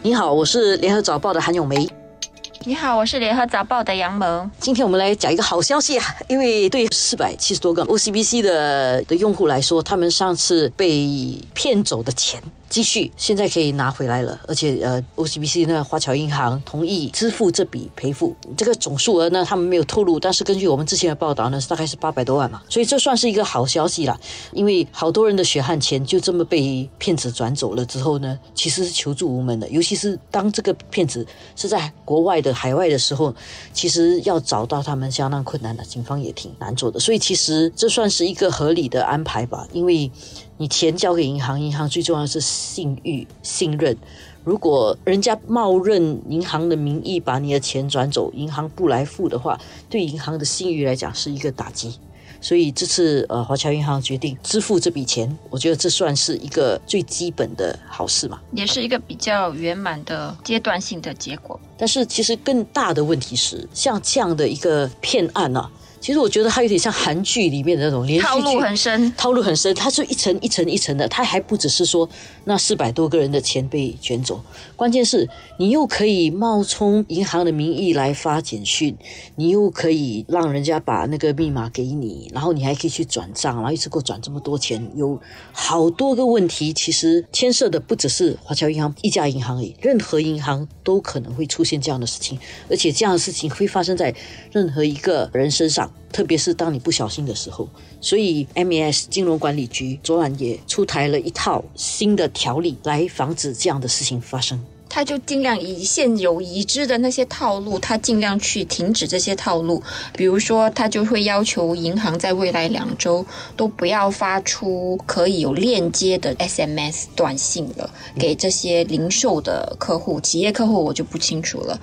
你好，我是联合早报的韩永梅。你好，我是联合早报的杨萌。今天我们来讲一个好消息啊，因为对四百七十多个 OCBC 的的用户来说，他们上次被骗走的钱。继续，现在可以拿回来了，而且呃，OCBC 呢，华侨银行同意支付这笔赔付，这个总数额呢，他们没有透露，但是根据我们之前的报道呢，大概是八百多万嘛，所以这算是一个好消息了，因为好多人的血汗钱就这么被骗子转走了之后呢，其实是求助无门的，尤其是当这个骗子是在国外的海外的时候，其实要找到他们相当困难的，警方也挺难做的，所以其实这算是一个合理的安排吧，因为。你钱交给银行，银行最重要是信誉、信任。如果人家冒认银行的名义把你的钱转走，银行不来付的话，对银行的信誉来讲是一个打击。所以这次呃，华侨银行决定支付这笔钱，我觉得这算是一个最基本的好事嘛，也是一个比较圆满的阶段性的结果。但是其实更大的问题是，像这样的一个骗案呢。其实我觉得它有点像韩剧里面的那种连续剧，套路很深，套路很深。它是一层一层一层的，它还不只是说那四百多个人的钱被卷走，关键是你又可以冒充银行的名义来发简讯，你又可以让人家把那个密码给你，然后你还可以去转账，然后一次给我转这么多钱，有好多个问题。其实牵涉的不只是华侨银行一家银行而已，任何银行都可能会出现这样的事情，而且这样的事情会发生在任何一个人身上。特别是当你不小心的时候，所以 MES 金融管理局昨晚也出台了一套新的条例来防止这样的事情发生。他就尽量以现有已知的那些套路，他尽量去停止这些套路。比如说，他就会要求银行在未来两周都不要发出可以有链接的 SMS 短信了，给这些零售的客户、企业客户，我就不清楚了。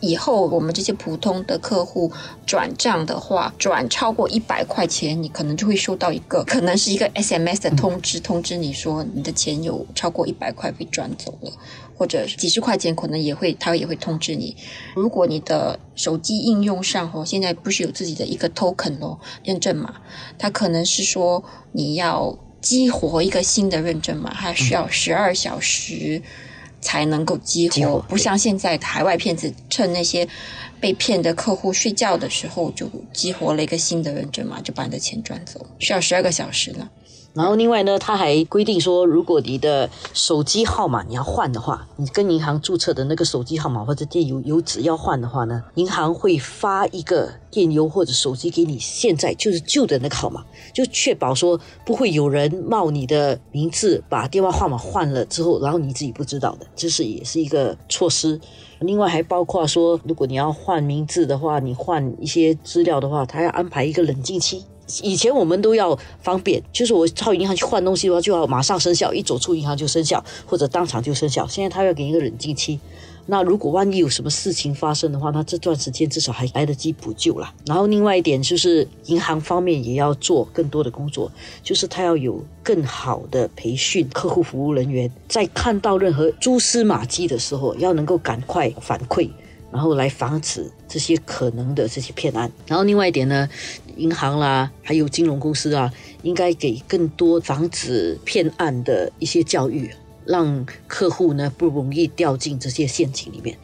以后我们这些普通的客户转账的话，转超过一百块钱，你可能就会收到一个，可能是一个 SMS 的通知，通知你说你的钱有超过一百块被转走了。或者几十块钱，可能也会，他也会通知你。如果你的手机应用上哦，现在不是有自己的一个 token 哦，认证码，它可能是说你要激活一个新的认证码，它需要十二小时才能够激活，不像现在海外骗子趁那些被骗的客户睡觉的时候就激活了一个新的认证码，就把你的钱转走，需要十二个小时呢。然后另外呢，他还规定说，如果你的手机号码你要换的话，你跟银行注册的那个手机号码或者电邮邮址要换的话呢，银行会发一个电邮或者手机给你，现在就是旧的那个号码，就确保说不会有人冒你的名字把电话号码换了之后，然后你自己不知道的，这是也是一个措施。另外还包括说，如果你要换名字的话，你换一些资料的话，他要安排一个冷静期。以前我们都要方便，就是我到银行去换东西的话，就要马上生效，一走出银行就生效，或者当场就生效。现在他要给一个冷静期，那如果万一有什么事情发生的话，那这段时间至少还来得及补救了。然后另外一点就是，银行方面也要做更多的工作，就是他要有更好的培训客户服务人员，在看到任何蛛丝马迹的时候，要能够赶快反馈。然后来防止这些可能的这些骗案。然后另外一点呢，银行啦，还有金融公司啊，应该给更多防止骗案的一些教育，让客户呢不容易掉进这些陷阱里面。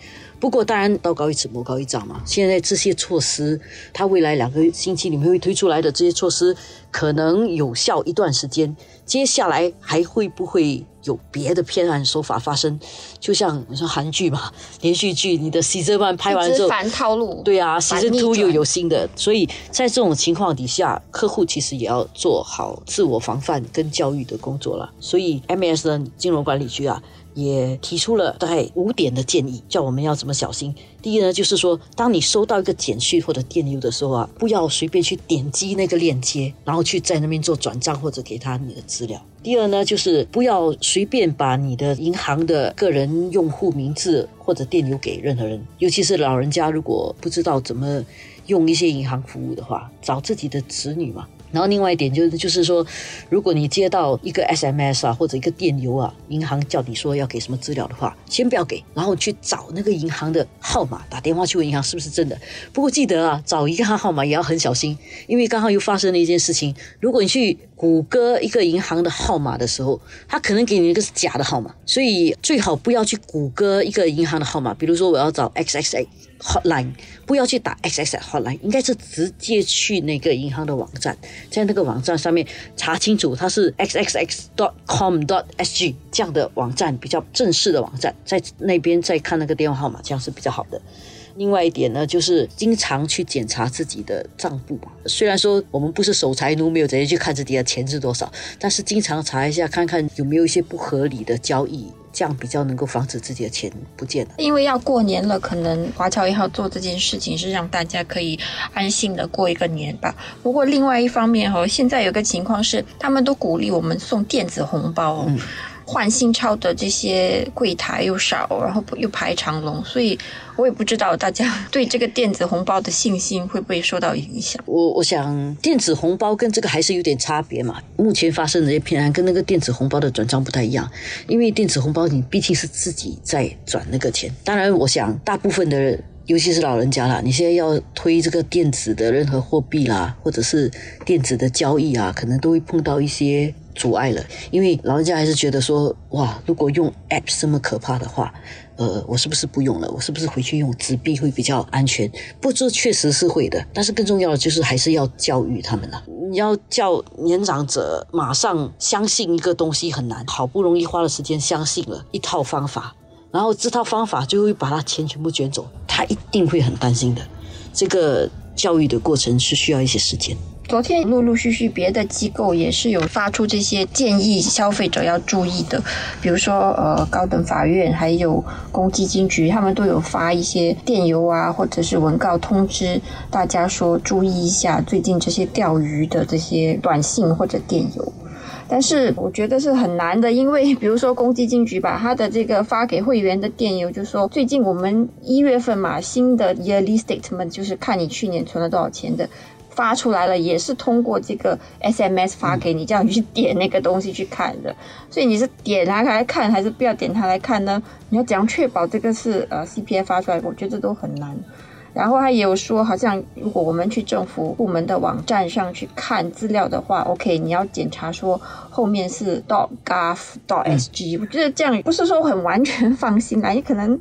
不过当然，道高一尺，魔高一丈嘛。现在这些措施，它未来两个星期里面会推出来的这些措施，可能有效一段时间。接下来还会不会？有别的偏案手法发生，就像你说韩剧嘛，连续剧，你的 season one 拍完之后，反套路，对啊，season two 又有新的，所以在这种情况底下，客户其实也要做好自我防范跟教育的工作了。所以 M S 的金融管理局啊。也提出了大概五点的建议，叫我们要怎么小心。第一呢，就是说，当你收到一个简讯或者电邮的时候啊，不要随便去点击那个链接，然后去在那边做转账或者给他你的资料。第二呢，就是不要随便把你的银行的个人用户名字或者电邮给任何人，尤其是老人家，如果不知道怎么用一些银行服务的话，找自己的子女嘛。然后另外一点就是，就是说，如果你接到一个 SMS 啊或者一个电邮啊，银行叫你说要给什么资料的话，先不要给，然后去找那个银行的号码，打电话去问银行是不是真的。不过记得啊，找银行号码也要很小心，因为刚好又发生了一件事情，如果你去。谷歌一个银行的号码的时候，他可能给你一个是假的号码，所以最好不要去谷歌一个银行的号码。比如说我要找 XXA hotline，不要去打 XXA hotline，应该是直接去去那个银行的网站，在那个网站上面查清楚它是 x x x dot com dot s g 这样的网站比较正式的网站，在那边再看那个电话号码，这样是比较好的。另外一点呢，就是经常去检查自己的账簿。虽然说我们不是守财奴，没有直接去看自己的钱是多少，但是经常查一下，看看有没有一些不合理的交易，这样比较能够防止自己的钱不见了。因为要过年了，可能华侨银行做这件事情是让大家可以安心的过一个年吧。不过另外一方面哈，现在有个情况是，他们都鼓励我们送电子红包。换新钞的这些柜台又少，然后又排长龙，所以我也不知道大家对这个电子红包的信心会不会受到影响。我我想电子红包跟这个还是有点差别嘛。目前发生的这些骗案跟那个电子红包的转账不太一样，因为电子红包你毕竟是自己在转那个钱。当然，我想大部分的人，尤其是老人家啦，你现在要推这个电子的任何货币啦，或者是电子的交易啊，可能都会碰到一些。阻碍了，因为老人家还是觉得说，哇，如果用 App 这么可怕的话，呃，我是不是不用了？我是不是回去用纸币会比较安全？不，这确实是会的，但是更重要的就是还是要教育他们了。你要叫年长者马上相信一个东西很难，好不容易花了时间相信了一套方法，然后这套方法就会把他钱全部卷走，他一定会很担心的。这个教育的过程是需要一些时间。昨天陆陆续续别的机构也是有发出这些建议，消费者要注意的，比如说呃高等法院还有公积金局，他们都有发一些电邮啊，或者是文告通知大家说注意一下最近这些钓鱼的这些短信或者电邮。但是我觉得是很难的，因为比如说公积金局把他的这个发给会员的电邮，就说最近我们一月份嘛新的 yearly statement 就是看你去年存了多少钱的。发出来了，也是通过这个 SMS 发给你，这样你去点那个东西去看的。所以你是点它来看，还是不要点它来看呢？你要怎样确保这个是呃 CPF 发出来？我觉得都很难。然后他也有说，好像如果我们去政府部门的网站上去看资料的话，OK，你要检查说后面是 .gov.sg。我觉得这样不是说很完全放心啊，你可能。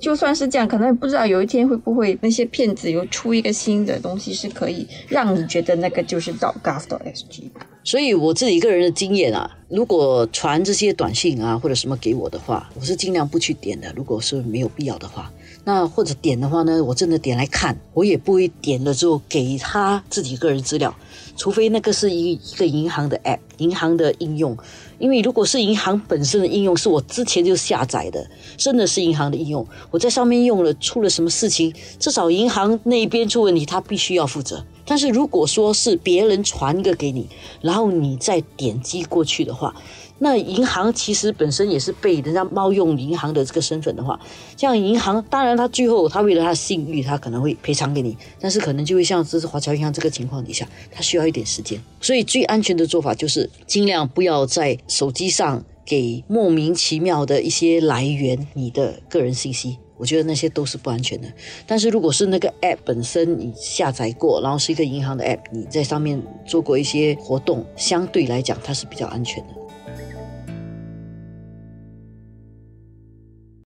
就算是这样，可能不知道有一天会不会那些骗子又出一个新的东西，是可以让你觉得那个就是到 gov 到 sg。所以我自己一个人的经验啊，如果传这些短信啊或者什么给我的话，我是尽量不去点的。如果是没有必要的话，那或者点的话呢，我真的点来看，我也不会点了之后给他自己个人资料，除非那个是一一个银行的 app，银行的应用。因为如果是银行本身的应用，是我之前就下载的，真的是银行的应用，我在上面用了，出了什么事情，至少银行那边出问题，他必须要负责。但是如果说是别人传个给你，然后你再点击过去的话，那银行其实本身也是被人家冒用银行的这个身份的话，这样银行当然他最后他为了他的信誉，他可能会赔偿给你，但是可能就会像这是华侨银行这个情况底下，他需要一点时间。所以最安全的做法就是尽量不要在手机上给莫名其妙的一些来源你的个人信息，我觉得那些都是不安全的。但是如果是那个 app 本身你下载过，然后是一个银行的 app，你在上面做过一些活动，相对来讲它是比较安全的。